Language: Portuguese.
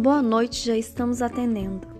Boa noite, já estamos atendendo.